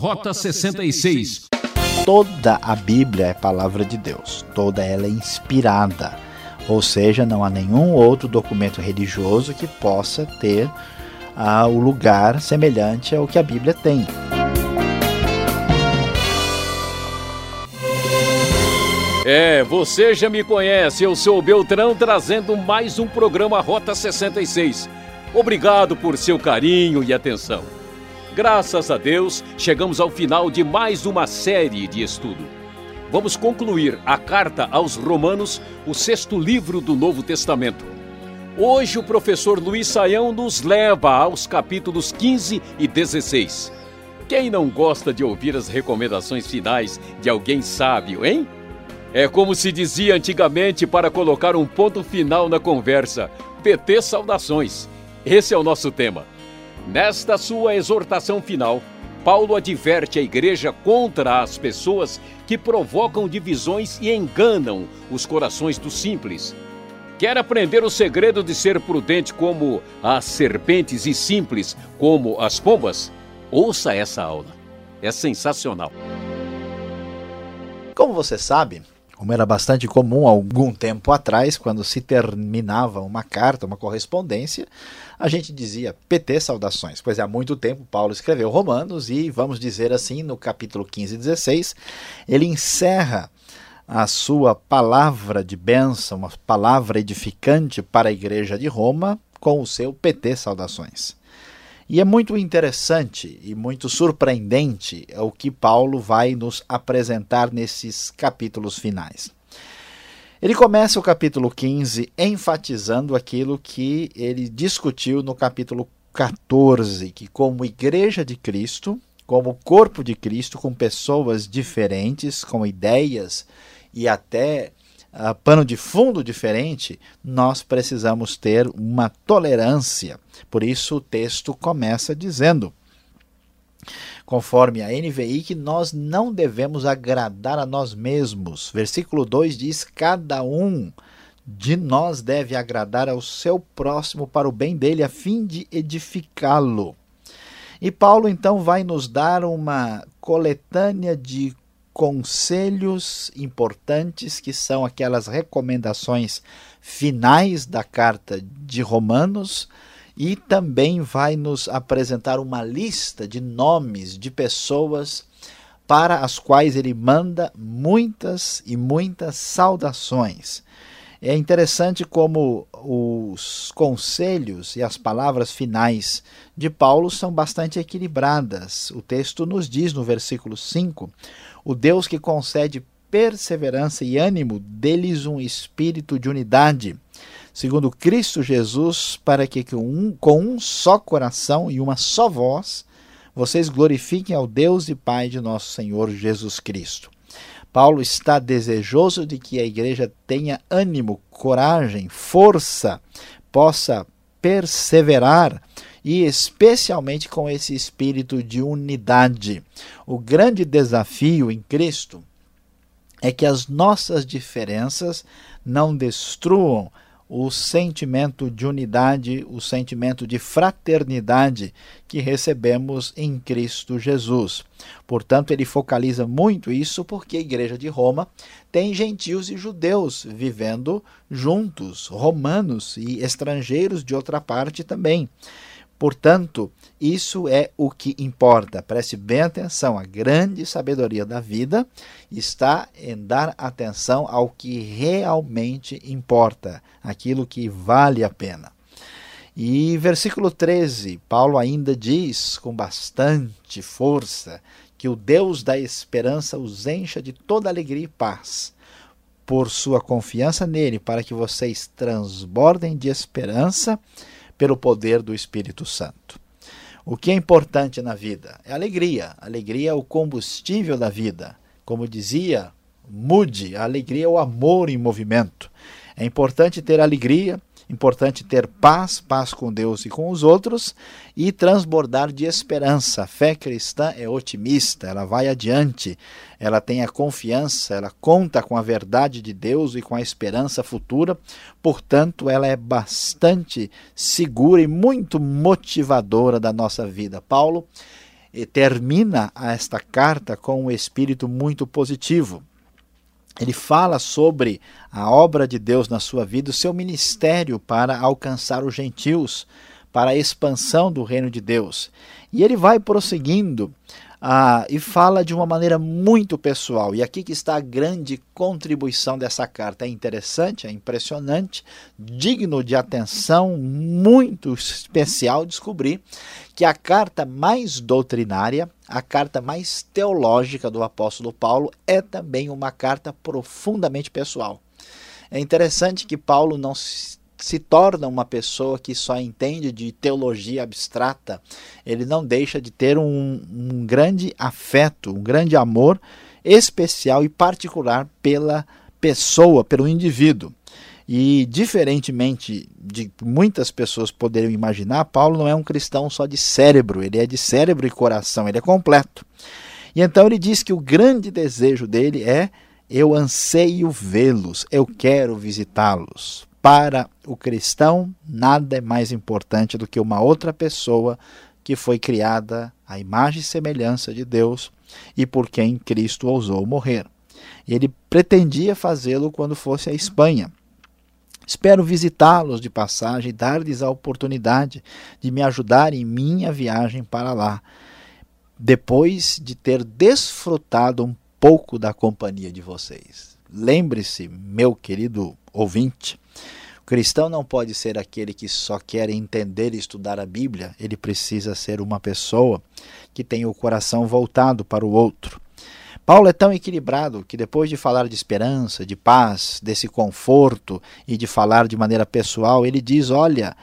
Rota 66. Toda a Bíblia é palavra de Deus, toda ela é inspirada. Ou seja, não há nenhum outro documento religioso que possa ter ah, o lugar semelhante ao que a Bíblia tem. É, você já me conhece, eu sou o Beltrão trazendo mais um programa Rota 66. Obrigado por seu carinho e atenção. Graças a Deus, chegamos ao final de mais uma série de estudo. Vamos concluir a carta aos Romanos, o sexto livro do Novo Testamento. Hoje o professor Luiz Saião nos leva aos capítulos 15 e 16. Quem não gosta de ouvir as recomendações finais de alguém sábio, hein? É como se dizia antigamente para colocar um ponto final na conversa. PT Saudações. Esse é o nosso tema. Nesta sua exortação final, Paulo adverte a igreja contra as pessoas que provocam divisões e enganam os corações dos simples. Quer aprender o segredo de ser prudente como as serpentes e simples como as pombas? Ouça essa aula. É sensacional. Como você sabe, como era bastante comum algum tempo atrás, quando se terminava uma carta, uma correspondência, a gente dizia PT saudações. Pois é, há muito tempo Paulo escreveu Romanos e, vamos dizer assim, no capítulo 15 e 16, ele encerra a sua palavra de bênção, uma palavra edificante para a igreja de Roma, com o seu PT saudações. E é muito interessante e muito surpreendente o que Paulo vai nos apresentar nesses capítulos finais. Ele começa o capítulo 15 enfatizando aquilo que ele discutiu no capítulo 14, que como igreja de Cristo, como corpo de Cristo, com pessoas diferentes, com ideias e até uh, pano de fundo diferente, nós precisamos ter uma tolerância. Por isso o texto começa dizendo, conforme a NVI, que nós não devemos agradar a nós mesmos. Versículo 2 diz: Cada um de nós deve agradar ao seu próximo para o bem dele, a fim de edificá-lo. E Paulo então vai nos dar uma coletânea de conselhos importantes, que são aquelas recomendações finais da carta de Romanos, e também vai nos apresentar uma lista de nomes de pessoas para as quais ele manda muitas e muitas saudações. É interessante como os conselhos e as palavras finais de Paulo são bastante equilibradas. O texto nos diz no versículo 5: O Deus que concede perseverança e ânimo, deles um espírito de unidade, segundo Cristo Jesus, para que com um, só coração e uma só voz vocês glorifiquem ao Deus e Pai de nosso Senhor Jesus Cristo. Paulo está desejoso de que a igreja tenha ânimo, coragem, força, possa perseverar e especialmente com esse espírito de unidade. O grande desafio em Cristo é que as nossas diferenças não destruam o sentimento de unidade, o sentimento de fraternidade que recebemos em Cristo Jesus. Portanto, ele focaliza muito isso porque a Igreja de Roma tem gentios e judeus vivendo juntos, romanos e estrangeiros de outra parte também. Portanto, isso é o que importa. Preste bem atenção. A grande sabedoria da vida está em dar atenção ao que realmente importa, aquilo que vale a pena. E versículo 13, Paulo ainda diz com bastante força que o Deus da esperança os encha de toda alegria e paz por sua confiança nele, para que vocês transbordem de esperança pelo poder do Espírito Santo. O que é importante na vida é alegria. A alegria é o combustível da vida. Como dizia Mude, a alegria é o amor em movimento. É importante ter alegria, Importante ter paz, paz com Deus e com os outros e transbordar de esperança. A fé cristã é otimista, ela vai adiante, ela tem a confiança, ela conta com a verdade de Deus e com a esperança futura, portanto, ela é bastante segura e muito motivadora da nossa vida. Paulo termina esta carta com um espírito muito positivo. Ele fala sobre a obra de Deus na sua vida, o seu ministério para alcançar os gentios, para a expansão do reino de Deus. E ele vai prosseguindo ah, e fala de uma maneira muito pessoal. E aqui que está a grande contribuição dessa carta. É interessante, é impressionante, digno de atenção, muito especial descobrir que a carta mais doutrinária, a carta mais teológica do apóstolo Paulo, é também uma carta profundamente pessoal. É interessante que Paulo não se torna uma pessoa que só entende de teologia abstrata, ele não deixa de ter um, um grande afeto, um grande amor especial e particular pela pessoa, pelo indivíduo. E, diferentemente de muitas pessoas poderiam imaginar, Paulo não é um cristão só de cérebro, ele é de cérebro e coração, ele é completo. E então ele diz que o grande desejo dele é: eu anseio vê-los, eu quero visitá-los. Para o cristão, nada é mais importante do que uma outra pessoa que foi criada à imagem e semelhança de Deus e por quem Cristo ousou morrer. E ele pretendia fazê-lo quando fosse à Espanha. Espero visitá-los de passagem e dar-lhes a oportunidade de me ajudar em minha viagem para lá, depois de ter desfrutado um pouco da companhia de vocês. Lembre-se, meu querido ouvinte, o cristão não pode ser aquele que só quer entender e estudar a Bíblia, ele precisa ser uma pessoa que tem o coração voltado para o outro. Paulo é tão equilibrado que, depois de falar de esperança, de paz, desse conforto e de falar de maneira pessoal, ele diz: Olha,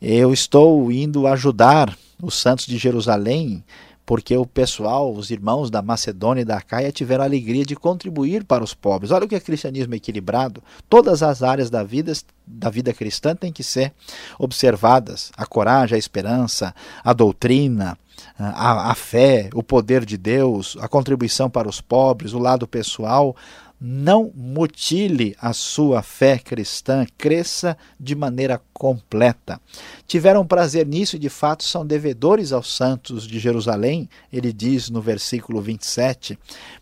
eu estou indo ajudar os santos de Jerusalém porque o pessoal, os irmãos da Macedônia e da Caia tiveram a alegria de contribuir para os pobres. Olha o que é cristianismo equilibrado. Todas as áreas da vida, da vida cristã têm que ser observadas: a coragem, a esperança, a doutrina, a, a fé, o poder de Deus, a contribuição para os pobres, o lado pessoal, não mutile a sua fé cristã, cresça de maneira completa. Tiveram prazer nisso e de fato são devedores aos santos de Jerusalém, ele diz no versículo 27,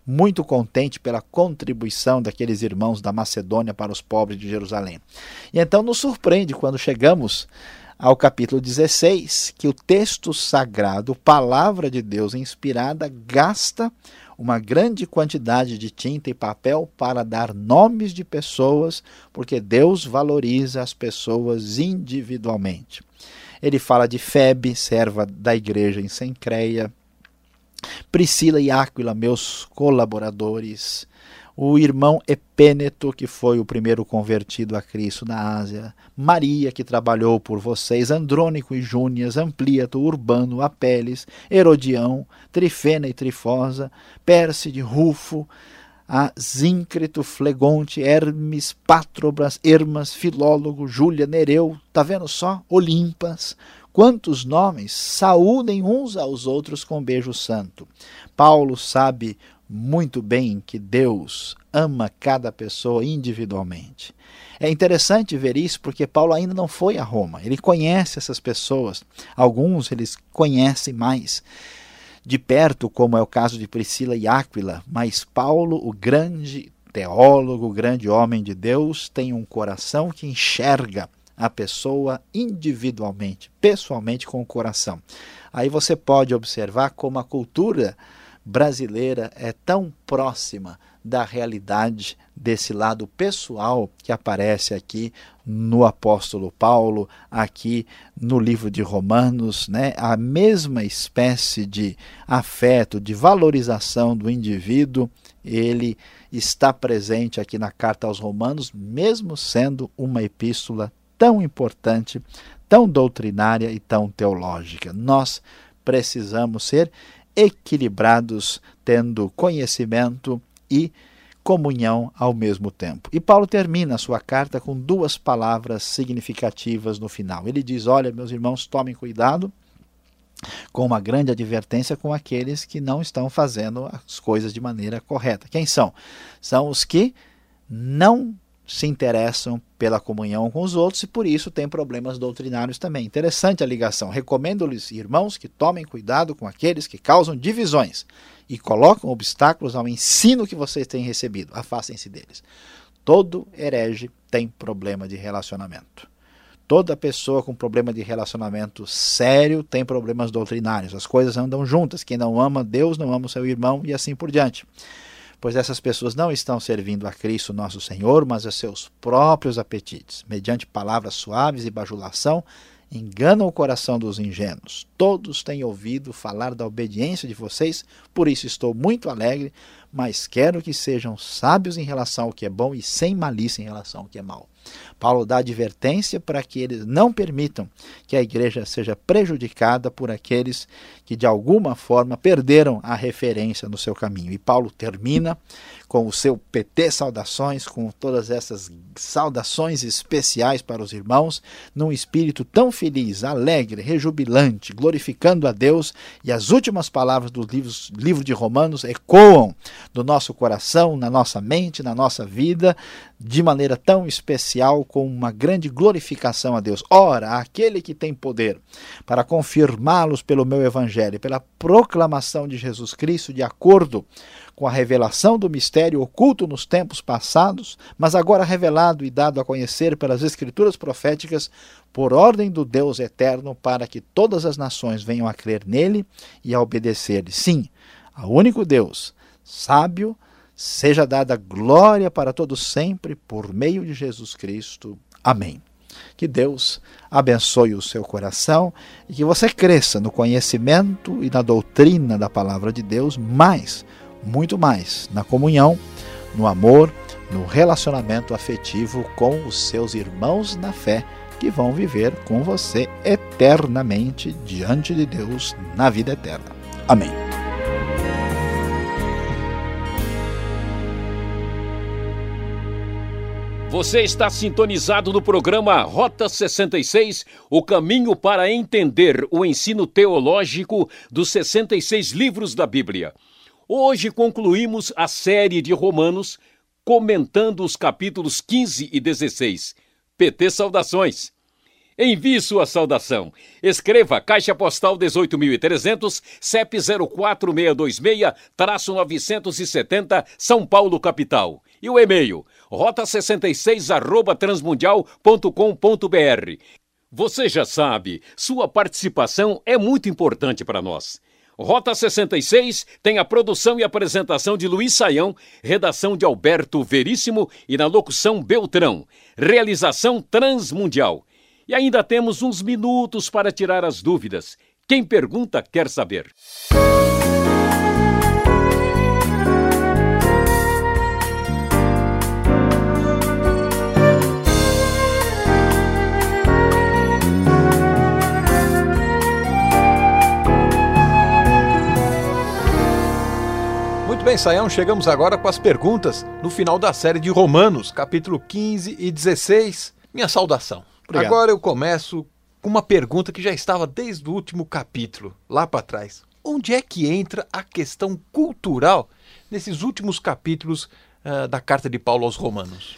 muito contente pela contribuição daqueles irmãos da Macedônia para os pobres de Jerusalém. E então nos surpreende quando chegamos ao capítulo 16, que o texto sagrado, palavra de Deus inspirada, gasta uma grande quantidade de tinta e papel para dar nomes de pessoas, porque Deus valoriza as pessoas individualmente. Ele fala de Febe, serva da igreja em Sencreia, Priscila e Áquila, meus colaboradores, o irmão Epêneto, que foi o primeiro convertido a Cristo na Ásia, Maria, que trabalhou por vocês, Andrônico e Júnias, Ampliato, Urbano, Apeles, Herodião, Trifena e Trifosa, Pérside, Rufo, a Zíncrito, Flegonte, Hermes, Pátrobras, Hermas, Filólogo, Júlia, Nereu, tá vendo só? Olimpas, quantos nomes, saúdem uns aos outros com beijo santo. Paulo sabe muito bem que Deus ama cada pessoa individualmente. É interessante ver isso porque Paulo ainda não foi a Roma. Ele conhece essas pessoas. Alguns eles conhecem mais de perto, como é o caso de Priscila e Áquila, mas Paulo, o grande teólogo, o grande homem de Deus, tem um coração que enxerga a pessoa individualmente, pessoalmente com o coração. Aí você pode observar como a cultura brasileira é tão próxima da realidade desse lado pessoal que aparece aqui no apóstolo Paulo, aqui no livro de Romanos, né? A mesma espécie de afeto, de valorização do indivíduo, ele está presente aqui na carta aos Romanos, mesmo sendo uma epístola tão importante, tão doutrinária e tão teológica. Nós precisamos ser equilibrados, tendo conhecimento e comunhão ao mesmo tempo. E Paulo termina a sua carta com duas palavras significativas no final. Ele diz: Olha, meus irmãos, tomem cuidado com uma grande advertência com aqueles que não estão fazendo as coisas de maneira correta. Quem são? São os que não se interessam pela comunhão com os outros e por isso têm problemas doutrinários também. Interessante a ligação. Recomendo-lhes, irmãos, que tomem cuidado com aqueles que causam divisões e colocam obstáculos ao ensino que vocês têm recebido. Afastem-se deles. Todo herege tem problema de relacionamento. Toda pessoa com problema de relacionamento sério tem problemas doutrinários. As coisas andam juntas. Quem não ama Deus não ama o seu irmão e assim por diante pois essas pessoas não estão servindo a Cristo nosso Senhor, mas a seus próprios apetites, mediante palavras suaves e bajulação, enganam o coração dos ingênuos. Todos têm ouvido falar da obediência de vocês, por isso estou muito alegre, mas quero que sejam sábios em relação ao que é bom e sem malícia em relação ao que é mal. Paulo dá advertência para que eles não permitam que a igreja seja prejudicada por aqueles que de alguma forma perderam a referência no seu caminho. E Paulo termina com o seu PT saudações, com todas essas saudações especiais para os irmãos, num espírito tão feliz, alegre, rejubilante, glorificando a Deus, e as últimas palavras do livro, livro de Romanos ecoam do nosso coração, na nossa mente, na nossa vida, de maneira tão especial, com uma grande glorificação a Deus. Ora, aquele que tem poder para confirmá-los pelo meu evangelho, pela proclamação de Jesus Cristo, de acordo com a revelação do mistério oculto nos tempos passados, mas agora revelado e dado a conhecer pelas Escrituras proféticas, por ordem do Deus eterno, para que todas as nações venham a crer nele e a obedecer-lhe. Sim, ao único Deus, sábio, seja dada glória para todos sempre, por meio de Jesus Cristo. Amém. Que Deus abençoe o seu coração e que você cresça no conhecimento e na doutrina da palavra de Deus, mais, muito mais, na comunhão, no amor, no relacionamento afetivo com os seus irmãos na fé que vão viver com você eternamente diante de Deus na vida eterna. Amém. Você está sintonizado no programa Rota 66, o caminho para entender o ensino teológico dos 66 livros da Bíblia. Hoje concluímos a série de Romanos, comentando os capítulos 15 e 16. PT Saudações. Envie sua saudação. Escreva Caixa Postal 18.300, CEP 04626-970, São Paulo, capital. E o e-mail rota66 arroba transmundial.com.br. Você já sabe, sua participação é muito importante para nós. Rota 66 tem a produção e apresentação de Luiz Saião, redação de Alberto Veríssimo e na locução Beltrão. Realização Transmundial. E ainda temos uns minutos para tirar as dúvidas. Quem pergunta quer saber. Muito bem, Saião, chegamos agora com as perguntas no final da série de Romanos, capítulo 15 e 16. Minha saudação. Obrigado. Agora eu começo com uma pergunta que já estava desde o último capítulo, lá para trás. Onde é que entra a questão cultural nesses últimos capítulos uh, da carta de Paulo aos Romanos?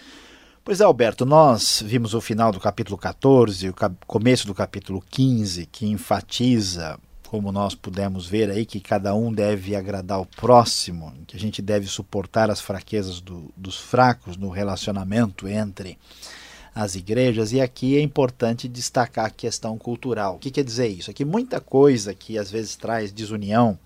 Pois é, Alberto, nós vimos o final do capítulo 14, o começo do capítulo 15, que enfatiza como nós pudemos ver aí, que cada um deve agradar o próximo, que a gente deve suportar as fraquezas do, dos fracos no relacionamento entre as igrejas. E aqui é importante destacar a questão cultural. O que quer dizer isso? É que muita coisa que às vezes traz desunião,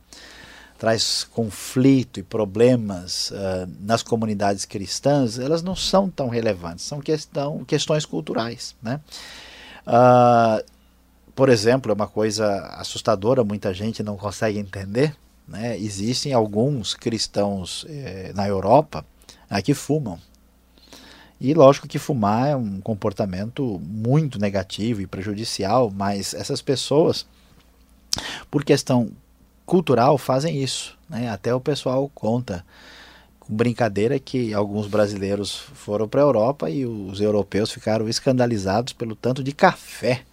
traz conflito e problemas uh, nas comunidades cristãs, elas não são tão relevantes, são questão, questões culturais. Né? Uh, por exemplo, é uma coisa assustadora, muita gente não consegue entender. Né? Existem alguns cristãos eh, na Europa né, que fumam. E lógico que fumar é um comportamento muito negativo e prejudicial, mas essas pessoas, por questão cultural, fazem isso. Né? Até o pessoal conta com brincadeira que alguns brasileiros foram para a Europa e os europeus ficaram escandalizados pelo tanto de café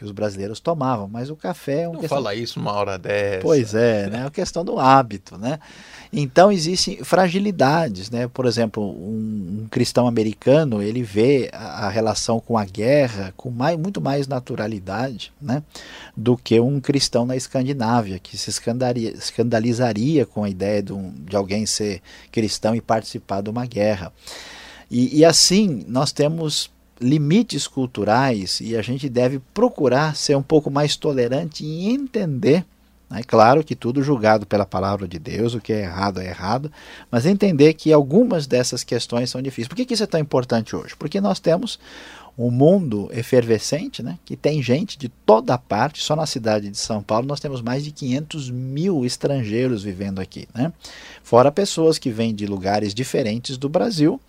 que os brasileiros tomavam, mas o café é uma Não questão... fala isso uma hora dessa. Pois é, né? É uma questão do hábito, né? Então existem fragilidades, né? Por exemplo, um, um cristão americano ele vê a, a, relação com a guerra com mais, muito mais naturalidade, né? Do que um cristão na Escandinávia que se escandalizaria com a ideia de, um, de alguém ser cristão e participar de uma guerra. E, e assim nós temos limites culturais e a gente deve procurar ser um pouco mais tolerante e entender é claro que tudo julgado pela palavra de Deus, o que é errado é errado, mas entender que algumas dessas questões são difíceis. Por que, isso é tão importante hoje? Porque nós temos um mundo efervescente, né, que tem gente de toda parte, só na cidade de São Paulo nós temos mais de 500 mil estrangeiros vivendo aqui, né? fora pessoas que vêm de lugares diferentes do Brasil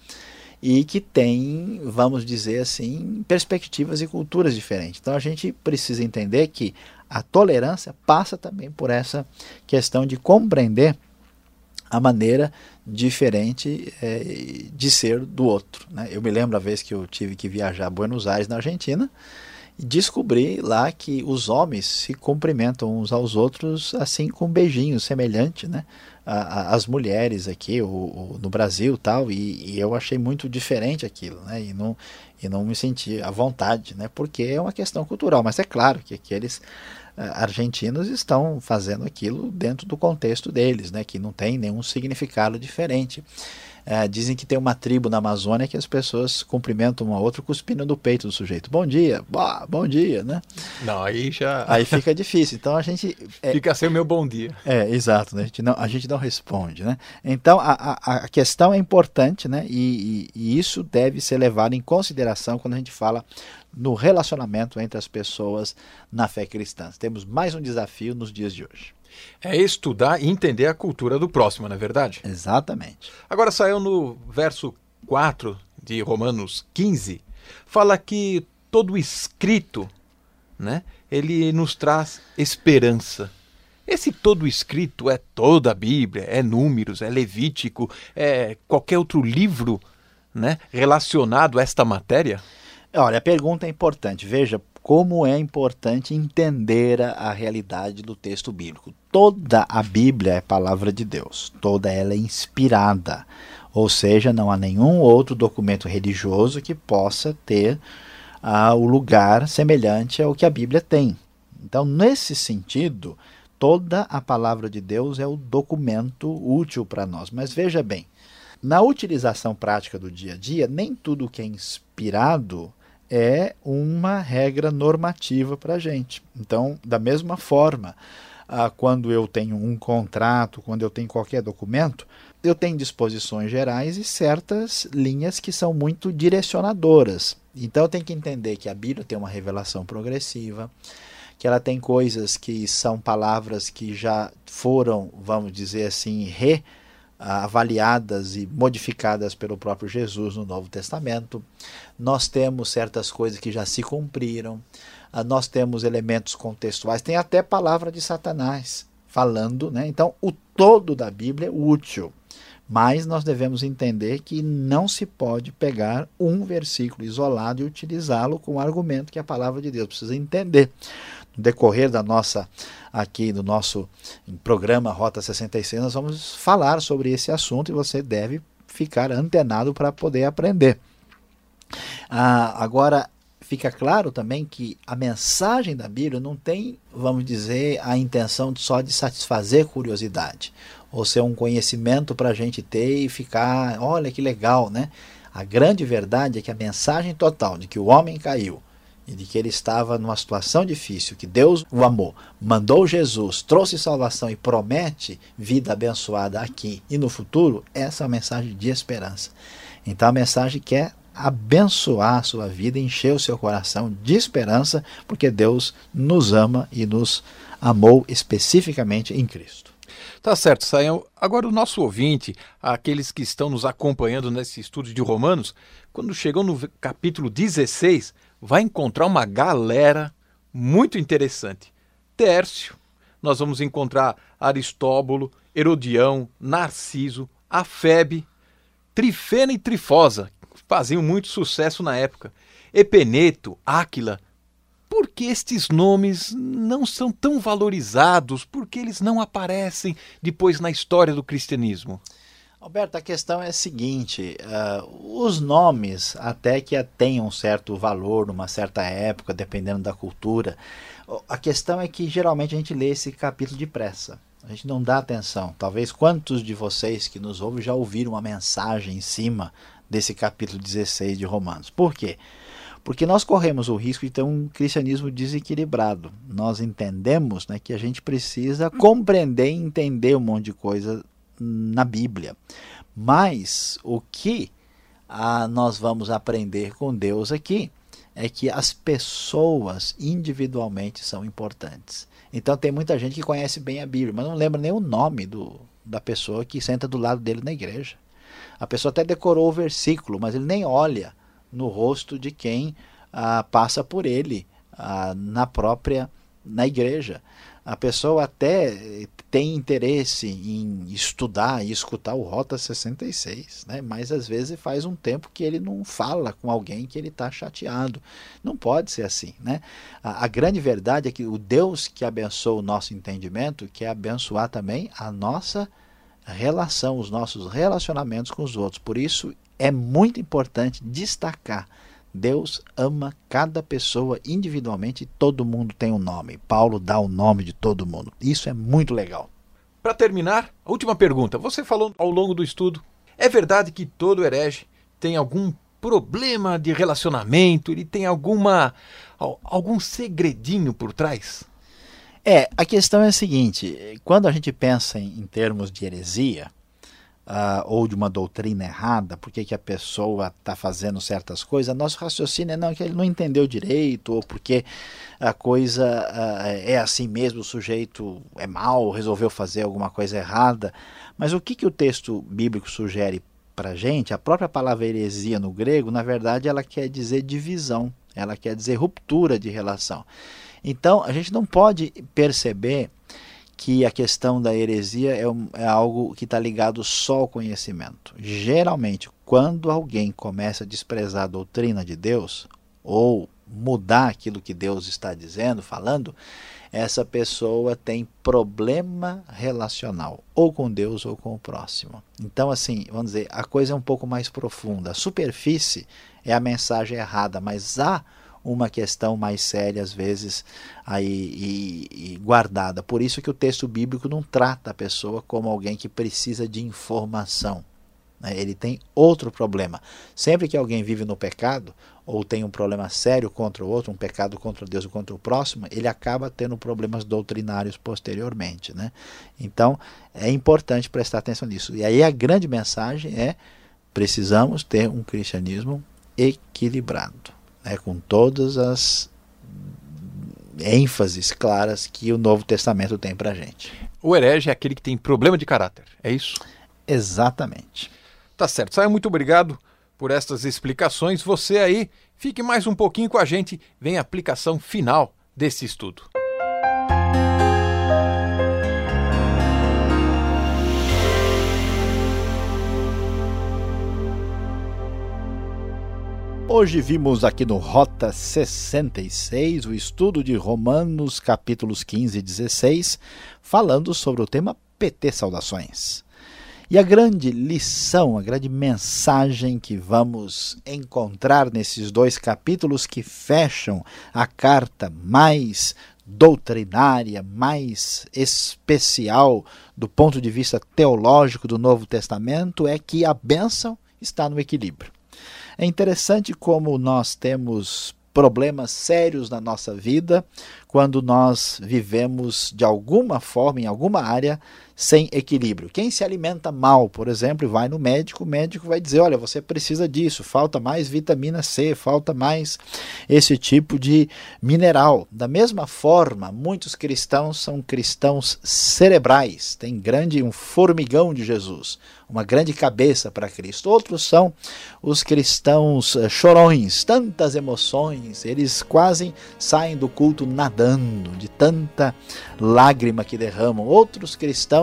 e que têm, vamos dizer assim, perspectivas e culturas diferentes. Então a gente precisa entender que a tolerância passa também por essa questão de compreender a maneira diferente é, de ser do outro. Né? Eu me lembro a vez que eu tive que viajar a Buenos Aires, na Argentina, descobri lá que os homens se cumprimentam uns aos outros assim com um beijinho semelhante, né? As mulheres aqui o, no Brasil tal e, e, eu achei muito diferente aquilo, né? E não, e não me senti à vontade, né? Porque é uma questão cultural, mas é claro que aqueles eh, argentinos estão fazendo aquilo dentro do contexto deles, né, que não tem nenhum significado diferente. É, dizem que tem uma tribo na Amazônia que as pessoas cumprimentam uma outra cuspindo no peito do sujeito. Bom dia, bah, bom dia, né? Não, aí já. Aí fica difícil. Então a gente. É... Fica sem o meu bom dia. É, exato, né? A gente não, a gente não responde, né? Então a, a, a questão é importante, né? E, e, e isso deve ser levado em consideração quando a gente fala no relacionamento entre as pessoas na fé cristã. Temos mais um desafio nos dias de hoje. É estudar e entender a cultura do próximo, não é verdade? Exatamente. Agora saiu no verso 4 de Romanos 15, fala que todo escrito, né, ele nos traz esperança. Esse todo escrito é toda a Bíblia, é Números, é Levítico, é qualquer outro livro né, relacionado a esta matéria? Olha, a pergunta é importante. Veja como é importante entender a, realidade do texto bíblico. Toda a Bíblia é palavra de Deus, toda ela é inspirada. Ou seja, não há nenhum outro documento religioso que possa ter uh, o lugar semelhante ao que a Bíblia tem. Então, nesse sentido, toda a palavra de Deus é o documento útil para nós. Mas veja bem, na utilização prática do dia a dia, nem tudo que é inspirado é uma regra normativa para a gente. Então, da mesma forma, ah, quando eu tenho um contrato, quando eu tenho qualquer documento, eu tenho disposições gerais e certas linhas que são muito direcionadoras. Então, eu tenho que entender que a Bíblia tem uma revelação progressiva, que ela tem coisas que são palavras que já foram, vamos dizer assim, re avaliadas e modificadas pelo próprio Jesus no Novo Testamento. Nós temos certas coisas que já se cumpriram. Ah, nós temos elementos contextuais. Tem até palavra de Satanás falando, né? Então, o todo da Bíblia é útil. Mas nós devemos entender que não se pode pegar um versículo isolado e utilizá-lo como argumento que a palavra de Deus precisa entender no decorrer da nossa aqui do nosso programa Rota 66, nós vamos falar sobre esse assunto e você deve ficar antenado para poder aprender. Ah, agora, fica claro também que a mensagem da Bíblia não tem, vamos dizer, a intenção só de satisfazer curiosidade, ou ser um conhecimento para a gente ter e ficar, olha que legal, né? A grande verdade é que a mensagem total de que o homem caiu, e de que ele estava numa situação difícil, que Deus o amou, mandou Jesus, trouxe salvação e promete vida abençoada aqui e no futuro, essa é uma mensagem de esperança. Então a mensagem quer abençoar a sua vida, encher o seu coração de esperança, porque Deus nos ama e nos amou especificamente em Cristo. Tá certo, Saião. Agora o nosso ouvinte, aqueles que estão nos acompanhando nesse estudo de Romanos, quando chegou no capítulo 16, vai encontrar uma galera muito interessante. Tércio, nós vamos encontrar Aristóbulo, Herodião, Narciso, Afebe, Trifena e Trifosa, faziam muito sucesso na época. Epeneto, Áquila, por que estes nomes não são tão valorizados? Por que eles não aparecem depois na história do cristianismo? Alberto, a questão é a seguinte: uh, os nomes, até que tenham um certo valor numa certa época, dependendo da cultura, a questão é que geralmente a gente lê esse capítulo depressa. A gente não dá atenção. Talvez quantos de vocês que nos ouvem já ouviram uma mensagem em cima desse capítulo 16 de Romanos. Por quê? Porque nós corremos o risco de ter um cristianismo desequilibrado. Nós entendemos né, que a gente precisa compreender e entender um monte de coisa na Bíblia. Mas o que ah, nós vamos aprender com Deus aqui é que as pessoas individualmente são importantes. Então tem muita gente que conhece bem a Bíblia, mas não lembra nem o nome do, da pessoa que senta do lado dele na igreja. A pessoa até decorou o versículo, mas ele nem olha no rosto de quem ah, passa por ele ah, na própria na igreja. A pessoa até tem interesse em estudar e escutar o Rota 66, né? mas às vezes faz um tempo que ele não fala com alguém que ele está chateado. Não pode ser assim. Né? A, a, grande verdade é que o Deus que abençoa o nosso entendimento quer abençoar também a nossa relação, os nossos relacionamentos com os outros. Por isso é muito importante destacar Deus ama cada pessoa individualmente e todo mundo tem um nome. Paulo dá o nome de todo mundo. Isso é muito legal. Para terminar, a última pergunta. Você falou ao longo do estudo, é verdade que todo herege tem algum problema de relacionamento, ele tem alguma algum segredinho por trás? É, a questão é a seguinte, quando a gente pensa em, em termos de heresia, uh, ou de uma doutrina errada, porque que a pessoa está fazendo certas coisas, nosso raciocínio é não, que ele não entendeu direito, ou porque a coisa uh, é assim mesmo, o sujeito é mau, resolveu fazer alguma coisa errada. Mas o que, que o texto bíblico sugere para a gente? A própria palavra heresia no grego, na verdade, ela quer dizer divisão, ela quer dizer ruptura de relação. Então, a gente não pode perceber que a questão da heresia é, um, é algo que está ligado só ao conhecimento. Geralmente, quando alguém começa a desprezar a doutrina de Deus, ou mudar aquilo que Deus está dizendo, falando, essa pessoa tem problema relacional, ou com Deus ou com o próximo. Então, assim, vamos dizer, a coisa é um pouco mais profunda. A superfície é a mensagem errada, mas há uma questão mais séria, às vezes, aí, e, e guardada. Por isso que o texto bíblico não trata a pessoa como alguém que precisa de informação. Né? Ele tem outro problema. Sempre que alguém vive no pecado, ou tem um problema sério contra o outro, um pecado contra Deus ou contra o próximo, ele acaba tendo problemas doutrinários posteriormente. Né? Então, é importante prestar atenção nisso. E aí a grande mensagem é: precisamos ter um cristianismo equilibrado né, com todas as ênfases claras que o Novo Testamento tem para gente. O herege é aquele que tem problema de caráter, é isso? Exatamente. Tá certo. Saia, muito obrigado por estas explicações. Você aí, fique mais um pouquinho com a gente, vem a aplicação final desse estudo. Hoje vimos aqui no Rota 66 o estudo de Romanos capítulos 15 e 16, falando sobre o tema PT Saudações. E a grande lição, a grande mensagem que vamos encontrar nesses dois capítulos que fecham a carta mais doutrinária, mais especial do ponto de vista teológico do Novo Testamento é que a bênção está no equilíbrio. É interessante como nós temos problemas sérios na nossa vida quando nós vivemos de alguma forma, em alguma área, sem equilíbrio. Quem se alimenta mal, por exemplo, vai no médico, o médico vai dizer: olha, você precisa disso, falta mais vitamina C, falta mais esse tipo de mineral. Da mesma forma, muitos cristãos são cristãos cerebrais, tem grande um formigão de Jesus uma grande cabeça para Cristo. Outros são os cristãos eh, chorões, tantas emoções, eles quase saem do culto nadando de tanta lágrima que derramam. Outros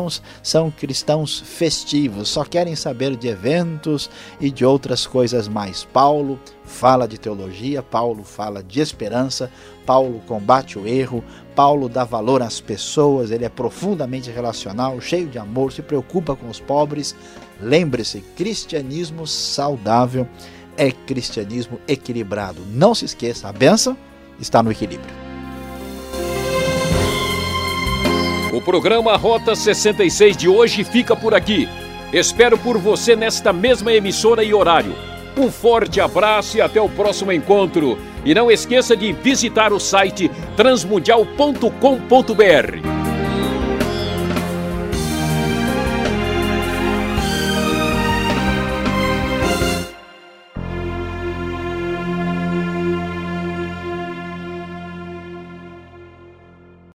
cristãos são cristãos festivos, só querem saber de eventos e de outras coisas mais. Paulo fala de teologia, Paulo fala de esperança, Paulo combate o erro, Paulo dá valor às pessoas, ele é profundamente relacional, cheio de amor, se preocupa com os pobres. Lembre-se, cristianismo saudável é cristianismo equilibrado. Não se esqueça, a benção está no equilíbrio. O programa Rota 66 de hoje fica por aqui. Espero por você nesta mesma emissora e horário. Um forte abraço e até o próximo encontro. E não esqueça de visitar o site transmundial.com.br.